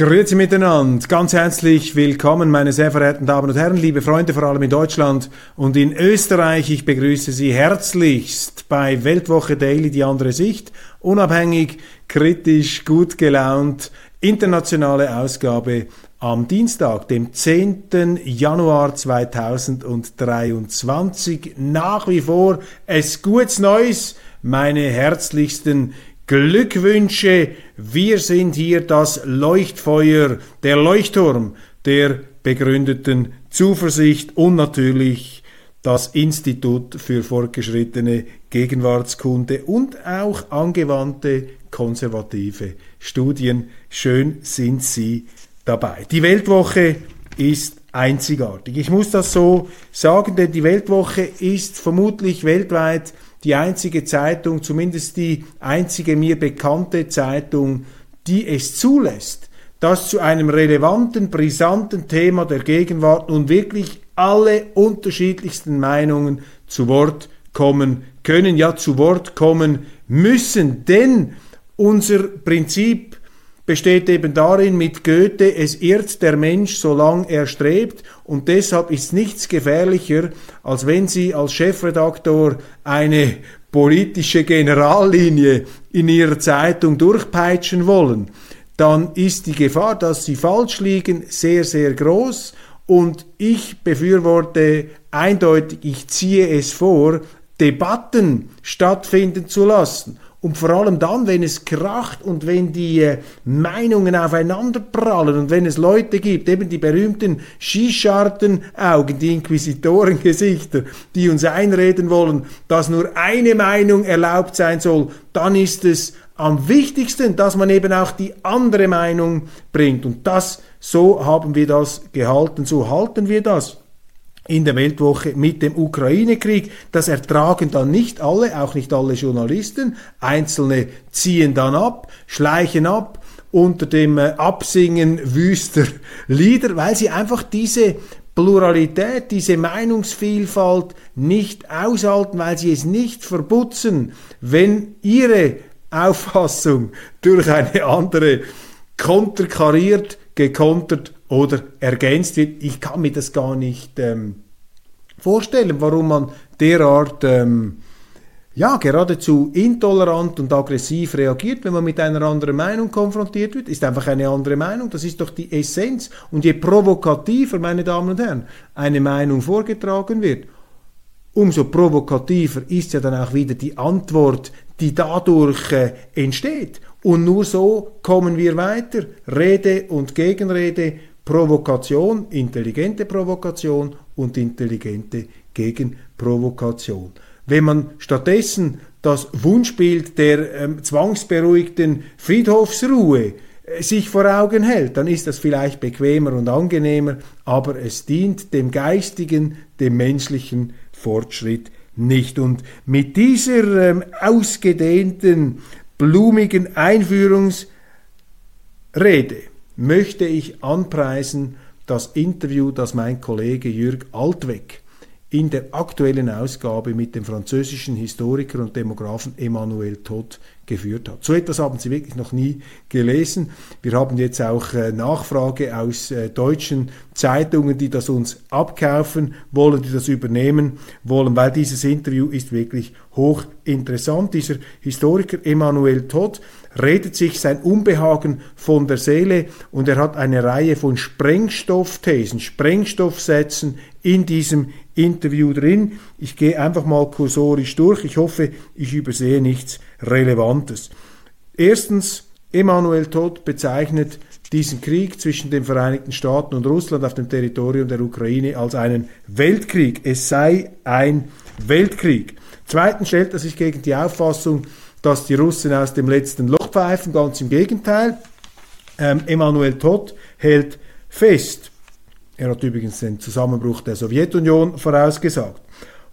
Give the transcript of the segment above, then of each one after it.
Grüezi miteinander, ganz herzlich willkommen, meine sehr verehrten Damen und Herren, liebe Freunde, vor allem in Deutschland und in Österreich. Ich begrüße Sie herzlichst bei Weltwoche Daily, die andere Sicht, unabhängig, kritisch, gut gelaunt, internationale Ausgabe am Dienstag, dem 10. Januar 2023. Nach wie vor es gutes Neues, meine herzlichsten Glückwünsche. Wir sind hier das Leuchtfeuer, der Leuchtturm der begründeten Zuversicht und natürlich das Institut für fortgeschrittene Gegenwartskunde und auch angewandte konservative Studien. Schön sind Sie dabei. Die Weltwoche ist einzigartig. Ich muss das so sagen, denn die Weltwoche ist vermutlich weltweit die einzige Zeitung, zumindest die einzige mir bekannte Zeitung, die es zulässt, dass zu einem relevanten, brisanten Thema der Gegenwart nun wirklich alle unterschiedlichsten Meinungen zu Wort kommen können, ja zu Wort kommen müssen. Denn unser Prinzip besteht eben darin mit Goethe, es irrt der Mensch, solange er strebt, und deshalb ist nichts gefährlicher, als wenn Sie als Chefredaktor eine politische Generallinie in Ihrer Zeitung durchpeitschen wollen, dann ist die Gefahr, dass Sie falsch liegen, sehr, sehr groß, und ich befürworte eindeutig, ich ziehe es vor, Debatten stattfinden zu lassen und vor allem dann, wenn es kracht und wenn die äh, Meinungen aufeinander prallen und wenn es Leute gibt, eben die berühmten Skischartenaugen, die Inquisitorengesichter, die uns einreden wollen, dass nur eine Meinung erlaubt sein soll, dann ist es am wichtigsten, dass man eben auch die andere Meinung bringt. Und das, so haben wir das gehalten, so halten wir das in der Weltwoche mit dem Ukraine-Krieg. Das ertragen dann nicht alle, auch nicht alle Journalisten. Einzelne ziehen dann ab, schleichen ab unter dem äh, Absingen wüster Lieder, weil sie einfach diese Pluralität, diese Meinungsvielfalt nicht aushalten, weil sie es nicht verputzen, wenn ihre Auffassung durch eine andere konterkariert, gekontert oder ergänzt wird. Ich kann mir das gar nicht ähm, vorstellen, warum man derart ähm, ja, geradezu intolerant und aggressiv reagiert, wenn man mit einer anderen Meinung konfrontiert wird, ist einfach eine andere Meinung. Das ist doch die Essenz. Und je provokativer, meine Damen und Herren, eine Meinung vorgetragen wird, umso provokativer ist ja dann auch wieder die Antwort, die dadurch äh, entsteht. Und nur so kommen wir weiter. Rede und Gegenrede Provokation, intelligente Provokation und intelligente Gegenprovokation. Wenn man stattdessen das Wunschbild der ähm, zwangsberuhigten Friedhofsruhe äh, sich vor Augen hält, dann ist das vielleicht bequemer und angenehmer, aber es dient dem geistigen, dem menschlichen Fortschritt nicht. Und mit dieser ähm, ausgedehnten, blumigen Einführungsrede möchte ich anpreisen das Interview, das mein Kollege Jürg Altweg in der aktuellen Ausgabe mit dem französischen Historiker und Demografen Emmanuel Todt geführt hat. So etwas haben Sie wirklich noch nie gelesen. Wir haben jetzt auch äh, Nachfrage aus äh, deutschen Zeitungen, die das uns abkaufen wollen, die das übernehmen wollen, weil dieses Interview ist wirklich hochinteressant. Dieser Historiker Emmanuel Todt redet sich sein Unbehagen von der Seele und er hat eine Reihe von Sprengstoffthesen, Sprengstoffsätzen in diesem Interview drin. Ich gehe einfach mal kursorisch durch. Ich hoffe, ich übersehe nichts Relevantes. Erstens, Emmanuel Todd bezeichnet diesen Krieg zwischen den Vereinigten Staaten und Russland auf dem Territorium der Ukraine als einen Weltkrieg. Es sei ein Weltkrieg. Zweitens stellt er sich gegen die Auffassung, dass die Russen aus dem letzten Loch pfeifen. Ganz im Gegenteil. Ähm, Emmanuel Todt hält fest. Er hat übrigens den Zusammenbruch der Sowjetunion vorausgesagt.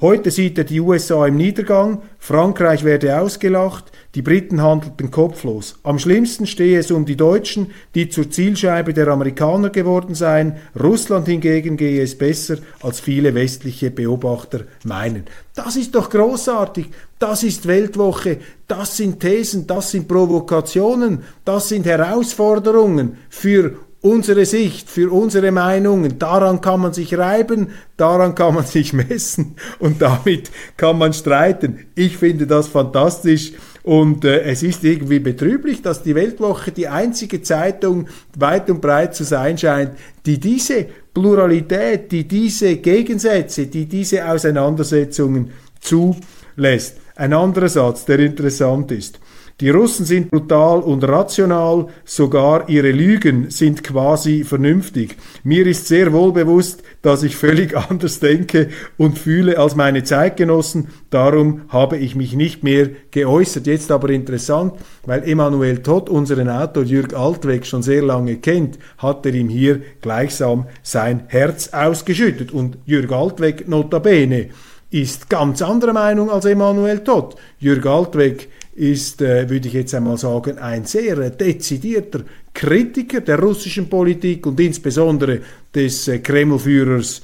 Heute sieht er die USA im Niedergang, Frankreich werde ausgelacht, die Briten handelten kopflos. Am schlimmsten stehe es um die Deutschen, die zur Zielscheibe der Amerikaner geworden seien. Russland hingegen gehe es besser, als viele westliche Beobachter meinen. Das ist doch großartig. Das ist Weltwoche. Das sind Thesen, das sind Provokationen, das sind Herausforderungen für unsere Sicht, für unsere Meinungen. Daran kann man sich reiben, daran kann man sich messen und damit kann man streiten. Ich finde das fantastisch. Und äh, es ist irgendwie betrüblich, dass die Weltwoche die einzige Zeitung weit und breit zu sein scheint, die diese Pluralität, die diese Gegensätze, die diese Auseinandersetzungen zulässt. Ein anderer Satz, der interessant ist. Die Russen sind brutal und rational, sogar ihre Lügen sind quasi vernünftig. Mir ist sehr wohl bewusst, dass ich völlig anders denke und fühle als meine Zeitgenossen, darum habe ich mich nicht mehr geäußert. Jetzt aber interessant, weil Emanuel Todd unseren Autor Jürg Altweg schon sehr lange kennt, hat er ihm hier gleichsam sein Herz ausgeschüttet. Und Jürg Altweg notabene ist ganz anderer Meinung als Emanuel Todd. Jürg Altweg ist, äh, würde ich jetzt einmal sagen, ein sehr dezidierter Kritiker der russischen Politik und insbesondere des äh, Kremlführers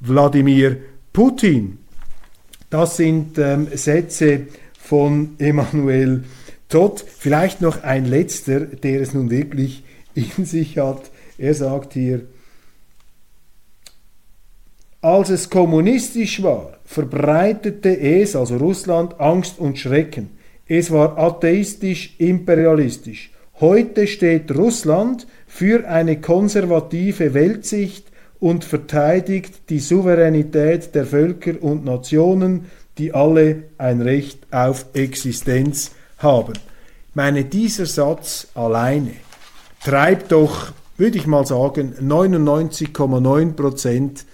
Wladimir Putin. Das sind ähm, Sätze von Emanuel Todd. Vielleicht noch ein letzter, der es nun wirklich in sich hat. Er sagt hier, als es kommunistisch war, verbreitete es, also Russland, Angst und Schrecken. Es war atheistisch-imperialistisch. Heute steht Russland für eine konservative Weltsicht und verteidigt die Souveränität der Völker und Nationen, die alle ein Recht auf Existenz haben. Ich meine, dieser Satz alleine treibt doch, würde ich mal sagen, 99,9 Prozent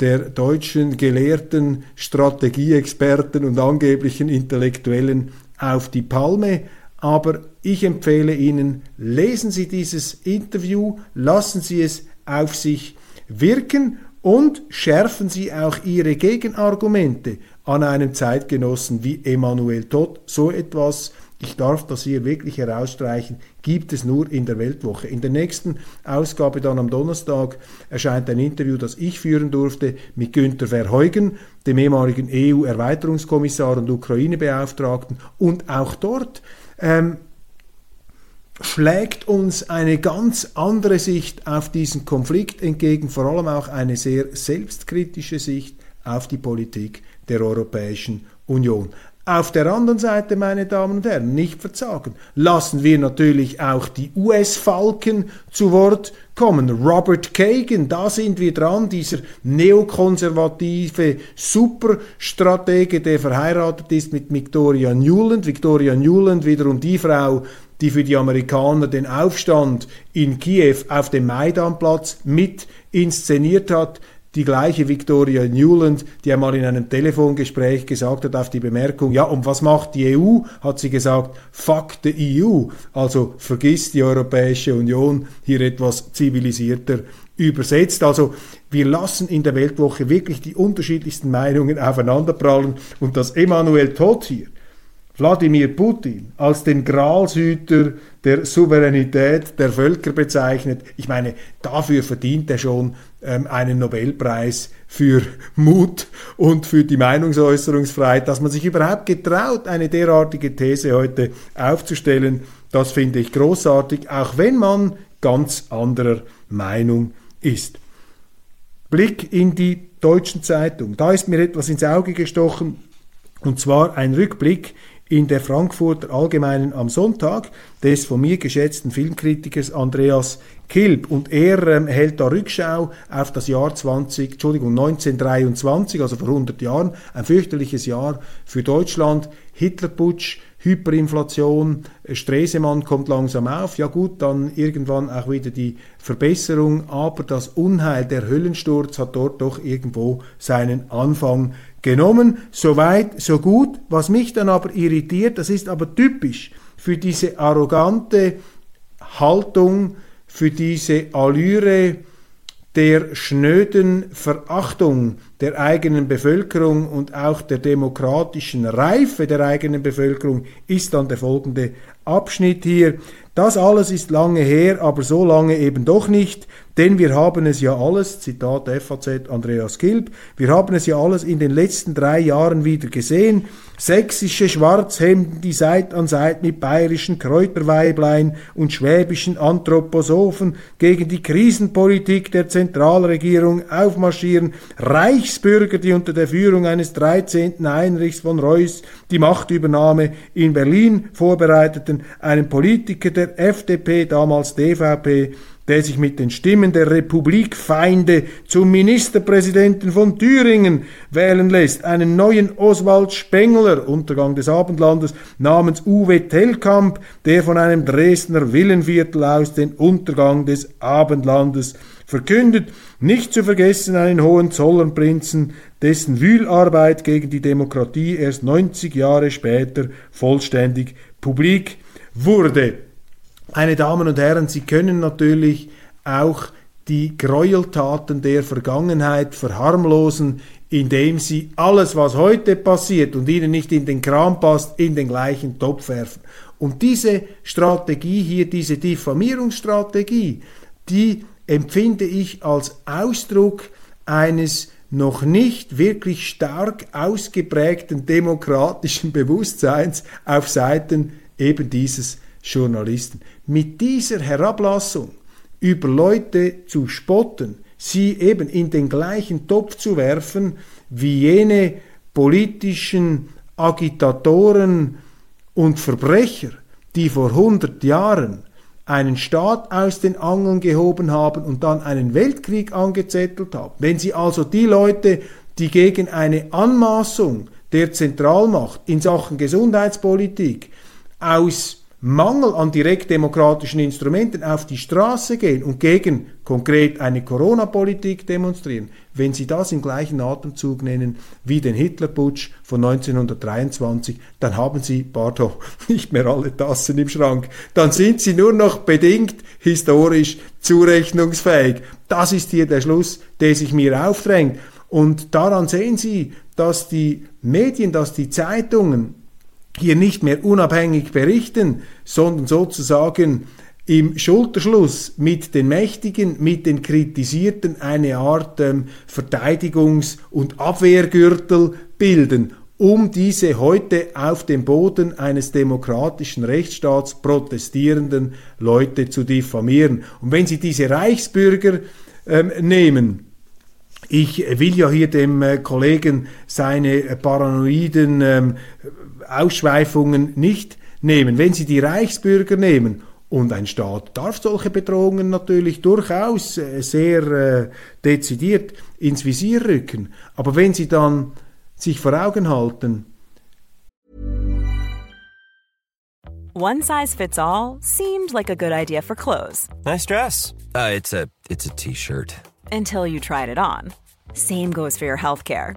der deutschen Gelehrten, Strategieexperten und angeblichen Intellektuellen auf die Palme. Aber ich empfehle Ihnen, lesen Sie dieses Interview, lassen Sie es auf sich wirken und schärfen Sie auch Ihre Gegenargumente an einem Zeitgenossen wie Emanuel Todd. So etwas ich darf das hier wirklich herausstreichen, gibt es nur in der Weltwoche. In der nächsten Ausgabe dann am Donnerstag erscheint ein Interview, das ich führen durfte mit Günter Verheugen, dem ehemaligen EU-Erweiterungskommissar und Ukraine-Beauftragten. Und auch dort ähm, schlägt uns eine ganz andere Sicht auf diesen Konflikt entgegen, vor allem auch eine sehr selbstkritische Sicht auf die Politik der Europäischen Union. Auf der anderen Seite, meine Damen und Herren, nicht verzagen, lassen wir natürlich auch die US-Falken zu Wort kommen. Robert Kagan, da sind wir dran, dieser neokonservative Superstratege, der verheiratet ist mit Victoria Newland. Victoria Newland wiederum die Frau, die für die Amerikaner den Aufstand in Kiew auf dem Maidanplatz mit inszeniert hat die gleiche Victoria Newland, die einmal in einem Telefongespräch gesagt hat auf die Bemerkung, ja, und was macht die EU? Hat sie gesagt, fuck the EU. Also vergiss die Europäische Union hier etwas zivilisierter übersetzt. Also wir lassen in der Weltwoche wirklich die unterschiedlichsten Meinungen aufeinanderprallen und das Emanuel Todt hier Wladimir Putin als den Gralshüter der Souveränität der Völker bezeichnet. Ich meine, dafür verdient er schon einen Nobelpreis für Mut und für die Meinungsäußerungsfreiheit, dass man sich überhaupt getraut, eine derartige These heute aufzustellen. Das finde ich großartig, auch wenn man ganz anderer Meinung ist. Blick in die deutschen Zeitung. Da ist mir etwas ins Auge gestochen, und zwar ein Rückblick in der Frankfurter Allgemeinen am Sonntag des von mir geschätzten Filmkritikers Andreas Kilb. Und er ähm, hält da Rückschau auf das Jahr 20, Entschuldigung, 1923, also vor 100 Jahren, ein fürchterliches Jahr für Deutschland. Hitlerputsch, Hyperinflation, Stresemann kommt langsam auf, ja gut, dann irgendwann auch wieder die Verbesserung, aber das Unheil, der Höllensturz hat dort doch irgendwo seinen Anfang genommen. Soweit, so gut. Was mich dann aber irritiert, das ist aber typisch für diese arrogante Haltung, für diese Allüre der schnöden Verachtung der eigenen Bevölkerung und auch der demokratischen Reife der eigenen Bevölkerung ist dann der folgende Abschnitt hier. Das alles ist lange her, aber so lange eben doch nicht, denn wir haben es ja alles, Zitat FAZ Andreas Kilb, wir haben es ja alles in den letzten drei Jahren wieder gesehen. Sächsische Schwarzhemden, die Seit an Seit mit bayerischen Kräuterweiblein und schwäbischen Anthroposophen gegen die Krisenpolitik der Zentralregierung aufmarschieren, Reichsbürger, die unter der Führung eines 13. Heinrichs von Reuss die Machtübernahme in Berlin vorbereiteten, einen Politiker der FDP, damals DVP, der sich mit den Stimmen der Republikfeinde zum Ministerpräsidenten von Thüringen wählen lässt, einen neuen Oswald Spengler, Untergang des Abendlandes, namens Uwe Tellkamp, der von einem Dresdner Villenviertel aus den Untergang des Abendlandes verkündet, nicht zu vergessen einen Hohenzollernprinzen, dessen Wühlarbeit gegen die Demokratie erst 90 Jahre später vollständig publik wurde. Meine Damen und Herren, Sie können natürlich auch die Gräueltaten der Vergangenheit verharmlosen, indem Sie alles, was heute passiert und Ihnen nicht in den Kram passt, in den gleichen Topf werfen. Und diese Strategie hier, diese Diffamierungsstrategie, die empfinde ich als Ausdruck eines noch nicht wirklich stark ausgeprägten demokratischen Bewusstseins auf Seiten eben dieses Journalisten. Mit dieser Herablassung über Leute zu spotten, sie eben in den gleichen Topf zu werfen wie jene politischen Agitatoren und Verbrecher, die vor 100 Jahren einen Staat aus den Angeln gehoben haben und dann einen Weltkrieg angezettelt haben. Wenn Sie also die Leute, die gegen eine Anmaßung der Zentralmacht in Sachen Gesundheitspolitik aus Mangel an direktdemokratischen Instrumenten auf die Straße gehen und gegen konkret eine Corona-Politik demonstrieren, wenn Sie das im gleichen Atemzug nennen wie den Hitlerputsch von 1923, dann haben Sie, pardon, nicht mehr alle Tassen im Schrank. Dann sind Sie nur noch bedingt historisch zurechnungsfähig. Das ist hier der Schluss, der sich mir aufdrängt. Und daran sehen Sie, dass die Medien, dass die Zeitungen hier nicht mehr unabhängig berichten, sondern sozusagen im Schulterschluss mit den Mächtigen, mit den Kritisierten eine Art ähm, Verteidigungs- und Abwehrgürtel bilden, um diese heute auf dem Boden eines demokratischen Rechtsstaats protestierenden Leute zu diffamieren. Und wenn Sie diese Reichsbürger ähm, nehmen, ich will ja hier dem äh, Kollegen seine paranoiden ähm, Ausschweifungen nicht nehmen. Wenn Sie die Reichsbürger nehmen, und ein Staat darf solche Bedrohungen natürlich durchaus äh, sehr äh, dezidiert ins Visier rücken. Aber wenn Sie dann sich vor Augen halten, One size fits all seemed like a good idea for clothes. Nice dress. Uh, it's a it's a t-shirt. Until you tried it on. Same goes for your healthcare.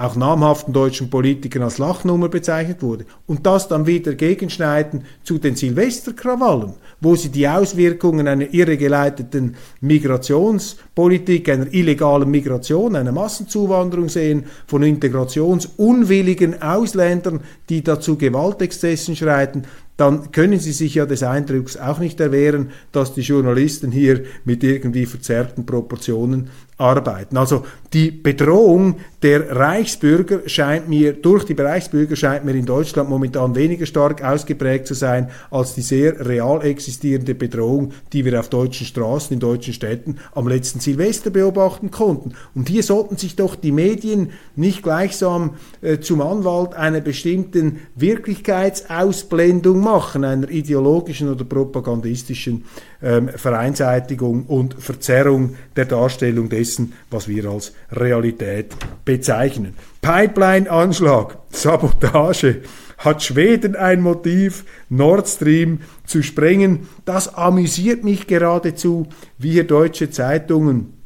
auch namhaften deutschen Politikern als Lachnummer bezeichnet wurde. Und das dann wieder gegenschneiden zu den Silvesterkrawallen, wo sie die Auswirkungen einer irregeleiteten Migrationspolitik, einer illegalen Migration, einer Massenzuwanderung sehen, von integrationsunwilligen Ausländern, die dazu Gewaltexzessen schreiten, dann können Sie sich ja des Eindrucks auch nicht erwehren, dass die Journalisten hier mit irgendwie verzerrten Proportionen arbeiten. Also die Bedrohung der Reichsbürger scheint mir, durch die Reichsbürger scheint mir in Deutschland momentan weniger stark ausgeprägt zu sein, als die sehr real existierende Bedrohung, die wir auf deutschen Straßen, in deutschen Städten am letzten Silvester beobachten konnten. Und hier sollten sich doch die Medien nicht gleichsam äh, zum Anwalt einer bestimmten Wirklichkeitsausblendung machen, einer ideologischen oder propagandistischen ähm, Vereinseitigung und Verzerrung der Darstellung dessen, was wir als Realität bezeichnen. Pipeline-Anschlag, Sabotage. Hat Schweden ein Motiv, Nord Stream zu sprengen? Das amüsiert mich geradezu, wie hier deutsche Zeitungen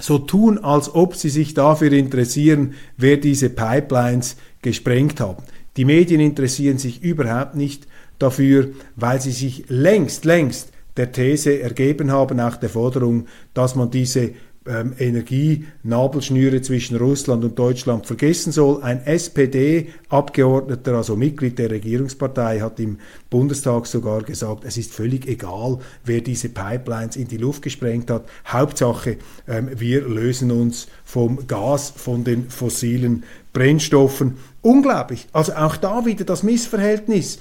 so tun, als ob sie sich dafür interessieren, wer diese Pipelines gesprengt haben. Die Medien interessieren sich überhaupt nicht dafür, weil sie sich längst, längst der These ergeben haben, auch der Forderung, dass man diese ähm, Energienabelschnüre zwischen Russland und Deutschland vergessen soll. Ein SPD-Abgeordneter, also Mitglied der Regierungspartei, hat im Bundestag sogar gesagt, es ist völlig egal, wer diese Pipelines in die Luft gesprengt hat. Hauptsache, ähm, wir lösen uns vom Gas, von den fossilen Brennstoffen. Unglaublich. Also auch da wieder das Missverhältnis.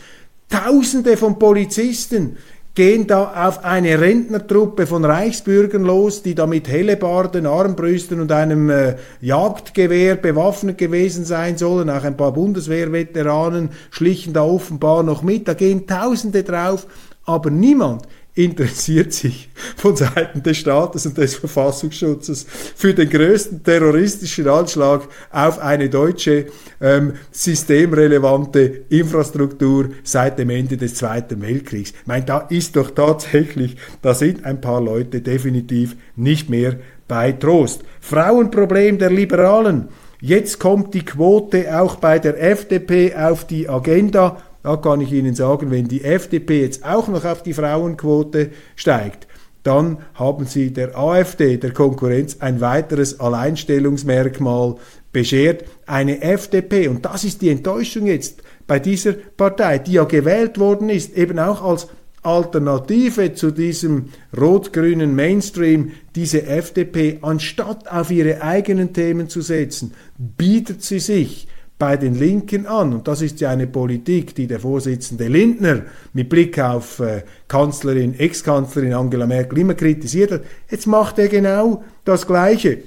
Tausende von Polizisten gehen da auf eine Rentnertruppe von Reichsbürgern los, die da mit Hellebarden, Armbrüsten und einem äh, Jagdgewehr bewaffnet gewesen sein sollen. Auch ein paar Bundeswehrveteranen schlichen da offenbar noch mit. Da gehen Tausende drauf, aber niemand interessiert sich von Seiten des Staates und des Verfassungsschutzes für den größten terroristischen Anschlag auf eine deutsche ähm, systemrelevante Infrastruktur seit dem Ende des Zweiten Weltkriegs. Ich meine, da ist doch tatsächlich, da sind ein paar Leute definitiv nicht mehr bei Trost. Frauenproblem der Liberalen. Jetzt kommt die Quote auch bei der FDP auf die Agenda da kann ich Ihnen sagen, wenn die FDP jetzt auch noch auf die Frauenquote steigt, dann haben Sie der AfD, der Konkurrenz, ein weiteres Alleinstellungsmerkmal beschert. Eine FDP, und das ist die Enttäuschung jetzt bei dieser Partei, die ja gewählt worden ist, eben auch als Alternative zu diesem rot-grünen Mainstream, diese FDP, anstatt auf ihre eigenen Themen zu setzen, bietet sie sich bei den Linken an. Und das ist ja eine Politik, die der Vorsitzende Lindner mit Blick auf äh, Kanzlerin, Ex-Kanzlerin Angela Merkel immer kritisiert hat. Jetzt macht er genau das Gleiche.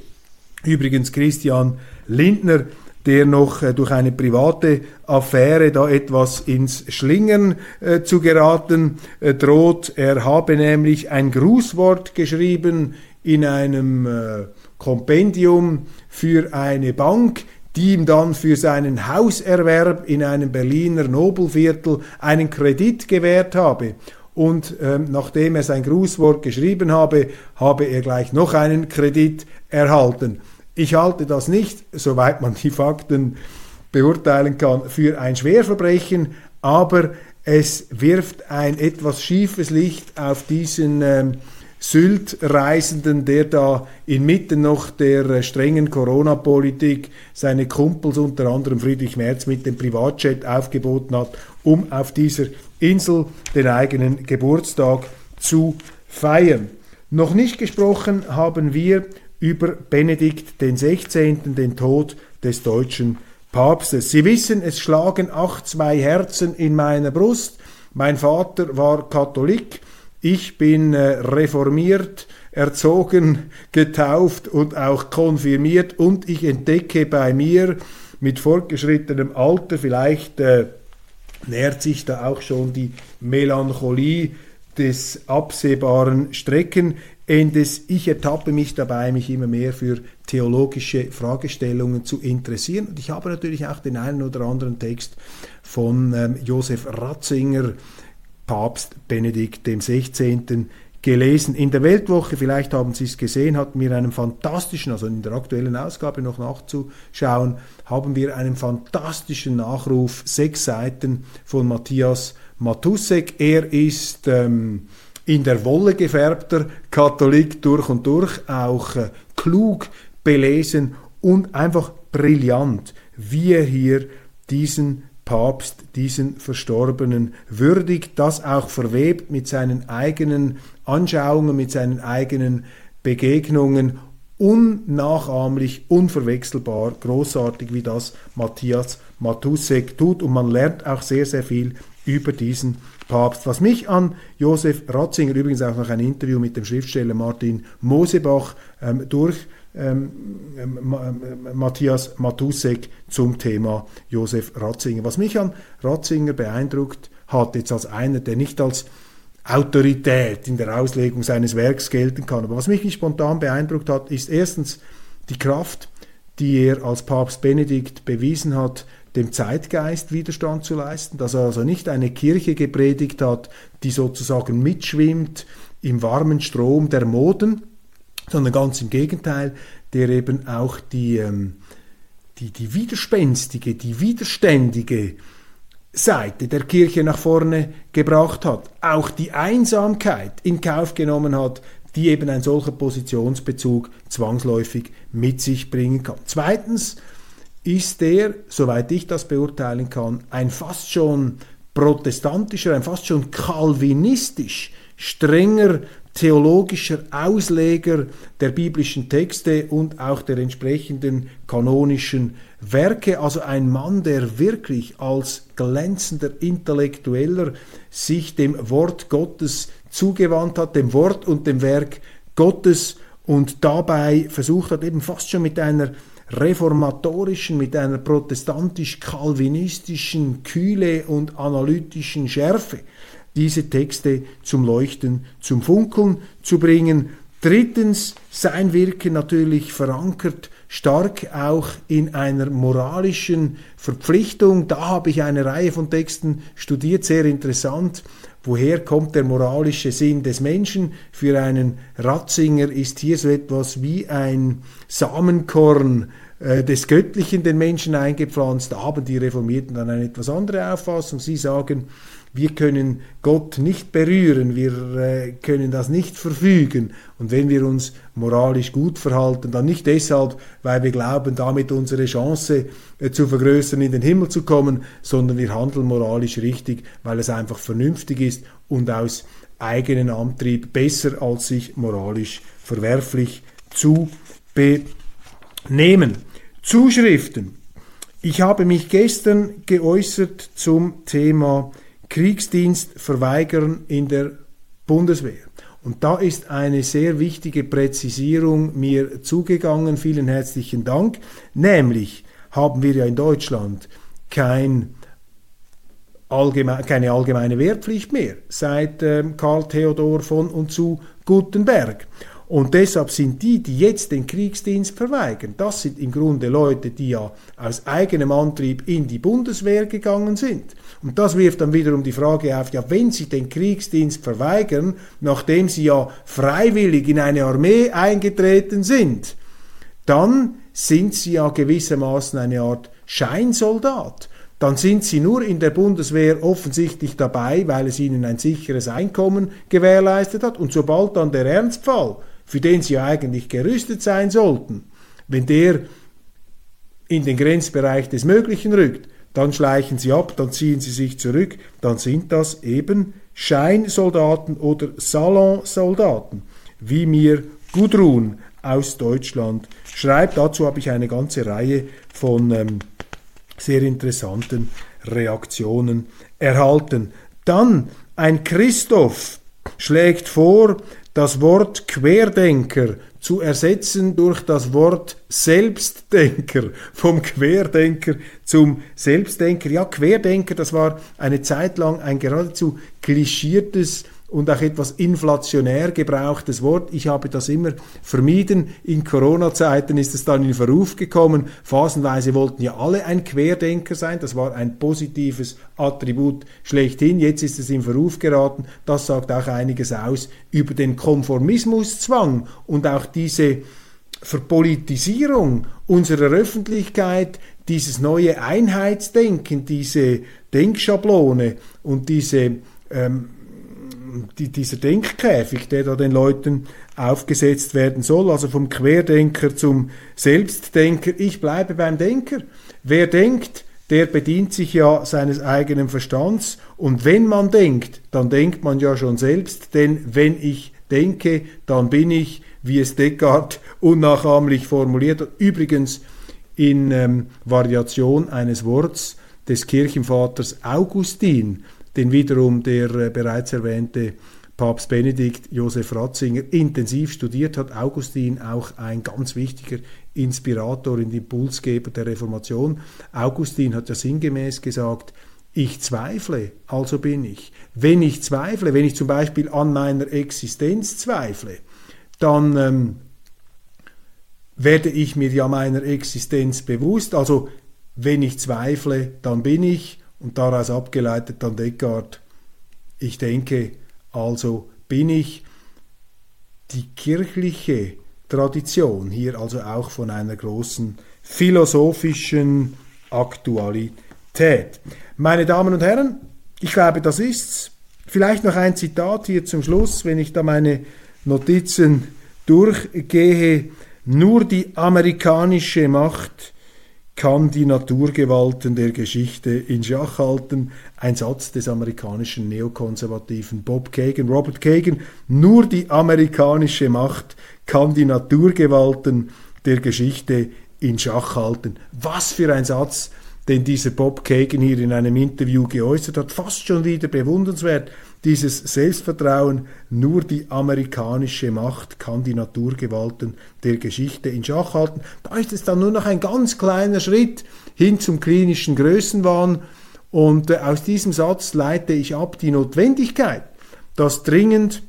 Übrigens Christian Lindner, der noch äh, durch eine private Affäre da etwas ins Schlingern äh, zu geraten äh, droht. Er habe nämlich ein Grußwort geschrieben in einem äh, Kompendium für eine Bank, die ihm dann für seinen Hauserwerb in einem Berliner Nobelviertel einen Kredit gewährt habe. Und ähm, nachdem er sein Grußwort geschrieben habe, habe er gleich noch einen Kredit erhalten. Ich halte das nicht, soweit man die Fakten beurteilen kann, für ein Schwerverbrechen, aber es wirft ein etwas schiefes Licht auf diesen ähm, Sylt-Reisenden, der da inmitten noch der äh, strengen Corona-Politik seine Kumpels, unter anderem Friedrich Merz, mit dem Privatjet aufgeboten hat, um auf dieser Insel den eigenen Geburtstag zu feiern. Noch nicht gesprochen haben wir über Benedikt XVI., den Tod des deutschen Papstes. Sie wissen, es schlagen acht zwei Herzen in meiner Brust. Mein Vater war Katholik ich bin äh, reformiert, erzogen, getauft und auch konfirmiert und ich entdecke bei mir mit fortgeschrittenem Alter, vielleicht äh, nähert sich da auch schon die Melancholie des absehbaren Strecken. Endes, ich ertappe mich dabei, mich immer mehr für theologische Fragestellungen zu interessieren. Und ich habe natürlich auch den einen oder anderen Text von ähm, Josef Ratzinger, Papst Benedikt XVI gelesen. In der Weltwoche, vielleicht haben Sie es gesehen, hatten wir einen fantastischen, also in der aktuellen Ausgabe noch nachzuschauen, haben wir einen fantastischen Nachruf, sechs Seiten von Matthias Matusek. Er ist ähm, in der Wolle gefärbter Katholik durch und durch, auch äh, klug, belesen und einfach brillant, wie er hier diesen Papst, diesen Verstorbenen würdigt, das auch verwebt mit seinen eigenen Anschauungen, mit seinen eigenen Begegnungen, unnachahmlich, unverwechselbar, großartig, wie das Matthias Matusek tut. Und man lernt auch sehr, sehr viel über diesen Papst. Was mich an Josef Ratzinger, übrigens auch noch ein Interview mit dem Schriftsteller Martin Mosebach ähm, durch Matthias Matusek zum Thema Josef Ratzinger. Was mich an Ratzinger beeindruckt hat, jetzt als einer, der nicht als Autorität in der Auslegung seines Werks gelten kann. Aber was mich spontan beeindruckt hat, ist erstens die Kraft, die er als Papst Benedikt bewiesen hat, dem Zeitgeist Widerstand zu leisten, dass er also nicht eine Kirche gepredigt hat, die sozusagen mitschwimmt im warmen Strom der Moden, sondern ganz im Gegenteil, der eben auch die, ähm, die, die widerspenstige, die widerständige Seite der Kirche nach vorne gebracht hat, auch die Einsamkeit in Kauf genommen hat, die eben ein solcher Positionsbezug zwangsläufig mit sich bringen kann. Zweitens ist er, soweit ich das beurteilen kann, ein fast schon protestantischer, ein fast schon kalvinistisch strenger theologischer Ausleger der biblischen Texte und auch der entsprechenden kanonischen Werke, also ein Mann, der wirklich als glänzender Intellektueller sich dem Wort Gottes zugewandt hat, dem Wort und dem Werk Gottes und dabei versucht hat, eben fast schon mit einer reformatorischen, mit einer protestantisch-kalvinistischen Kühle und analytischen Schärfe diese Texte zum Leuchten, zum Funkeln zu bringen. Drittens, sein Wirken natürlich verankert stark auch in einer moralischen Verpflichtung. Da habe ich eine Reihe von Texten studiert, sehr interessant. Woher kommt der moralische Sinn des Menschen? Für einen Ratzinger ist hier so etwas wie ein Samenkorn äh, des Göttlichen den Menschen eingepflanzt. Da haben die Reformierten dann eine etwas andere Auffassung. Sie sagen, wir können Gott nicht berühren, wir äh, können das nicht verfügen. Und wenn wir uns moralisch gut verhalten, dann nicht deshalb, weil wir glauben, damit unsere Chance äh, zu vergrößern, in den Himmel zu kommen, sondern wir handeln moralisch richtig, weil es einfach vernünftig ist und aus eigenen Antrieb besser als sich moralisch verwerflich zu benehmen. Zuschriften. Ich habe mich gestern geäußert zum Thema Kriegsdienst verweigern in der Bundeswehr. Und da ist eine sehr wichtige Präzisierung mir zugegangen. Vielen herzlichen Dank. Nämlich haben wir ja in Deutschland kein allgemein, keine allgemeine Wehrpflicht mehr seit äh, Karl Theodor von und zu Gutenberg. Und deshalb sind die, die jetzt den Kriegsdienst verweigern, das sind im Grunde Leute, die ja aus eigenem Antrieb in die Bundeswehr gegangen sind. Und das wirft dann wiederum die Frage auf, ja, wenn sie den Kriegsdienst verweigern, nachdem sie ja freiwillig in eine Armee eingetreten sind, dann sind sie ja gewissermaßen eine Art Scheinsoldat dann sind sie nur in der Bundeswehr offensichtlich dabei, weil es ihnen ein sicheres Einkommen gewährleistet hat. Und sobald dann der Ernstfall für den sie eigentlich gerüstet sein sollten, wenn der in den Grenzbereich des Möglichen rückt, dann schleichen sie ab, dann ziehen sie sich zurück, dann sind das eben Scheinsoldaten oder Salonsoldaten, wie mir Gudrun aus Deutschland schreibt. Dazu habe ich eine ganze Reihe von ähm, sehr interessanten Reaktionen erhalten. Dann ein Christoph schlägt vor, das Wort Querdenker zu ersetzen durch das Wort Selbstdenker, vom Querdenker zum Selbstdenker. Ja, Querdenker, das war eine Zeit lang ein geradezu klischiertes und auch etwas inflationär gebrauchtes Wort. Ich habe das immer vermieden. In Corona-Zeiten ist es dann in Verruf gekommen. Phasenweise wollten ja alle ein Querdenker sein. Das war ein positives Attribut schlechthin. Jetzt ist es in Verruf geraten. Das sagt auch einiges aus über den Konformismuszwang und auch diese Verpolitisierung unserer Öffentlichkeit, dieses neue Einheitsdenken, diese Denkschablone und diese, ähm, die, dieser Denkkäfig, der da den Leuten aufgesetzt werden soll, also vom Querdenker zum Selbstdenker. Ich bleibe beim Denker. Wer denkt, der bedient sich ja seines eigenen Verstands und wenn man denkt, dann denkt man ja schon selbst, denn wenn ich denke, dann bin ich, wie es Descartes unnachahmlich formuliert hat. Übrigens in ähm, Variation eines Worts des Kirchenvaters Augustin, den wiederum der äh, bereits erwähnte Papst Benedikt Josef Ratzinger intensiv studiert hat. Augustin auch ein ganz wichtiger Inspirator und Impulsgeber der Reformation. Augustin hat ja sinngemäß gesagt, ich zweifle, also bin ich. Wenn ich zweifle, wenn ich zum Beispiel an meiner Existenz zweifle, dann ähm, werde ich mir ja meiner Existenz bewusst. Also wenn ich zweifle, dann bin ich und daraus abgeleitet dann Descartes, ich denke, also bin ich. Die kirchliche Tradition hier also auch von einer großen philosophischen Aktualität. Meine Damen und Herren, ich glaube, das ist's. Vielleicht noch ein Zitat hier zum Schluss, wenn ich da meine Notizen durchgehe. Nur die amerikanische Macht kann die Naturgewalten der Geschichte in Schach halten. Ein Satz des amerikanischen Neokonservativen Bob Kagan, Robert Kagan. Nur die amerikanische Macht kann die Naturgewalten der Geschichte in Schach halten. Was für ein Satz, den dieser Bob Kagan hier in einem Interview geäußert hat. Fast schon wieder bewundernswert dieses Selbstvertrauen, nur die amerikanische Macht kann die Naturgewalten der Geschichte in Schach halten. Da ist es dann nur noch ein ganz kleiner Schritt hin zum klinischen Größenwahn. Und äh, aus diesem Satz leite ich ab die Notwendigkeit, dass dringend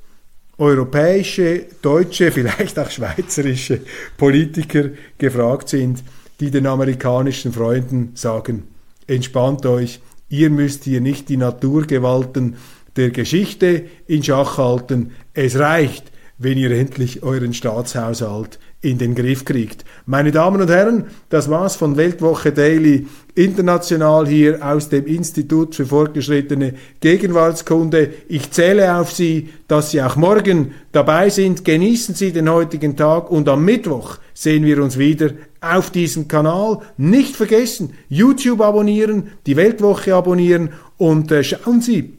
europäische, deutsche, vielleicht auch schweizerische Politiker gefragt sind, die den amerikanischen Freunden sagen, entspannt euch, ihr müsst hier nicht die Naturgewalten der Geschichte in Schach halten. Es reicht, wenn ihr endlich euren Staatshaushalt in den Griff kriegt. Meine Damen und Herren, das war's von Weltwoche Daily international hier aus dem Institut für fortgeschrittene Gegenwartskunde. Ich zähle auf Sie, dass Sie auch morgen dabei sind. Genießen Sie den heutigen Tag und am Mittwoch sehen wir uns wieder auf diesem Kanal. Nicht vergessen, YouTube abonnieren, die Weltwoche abonnieren und äh, schauen Sie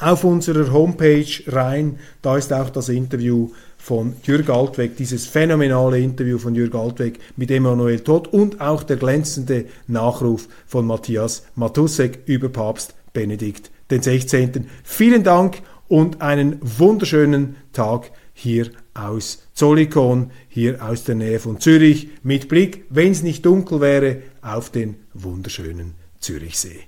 auf unserer Homepage rein. Da ist auch das Interview von Jürg Altweg, dieses phänomenale Interview von Jürg Altweg mit Emanuel Todd und auch der glänzende Nachruf von Matthias Matussek über Papst Benedikt den 16. Vielen Dank und einen wunderschönen Tag hier aus Zollikon, hier aus der Nähe von Zürich, mit Blick, wenn es nicht dunkel wäre, auf den wunderschönen Zürichsee.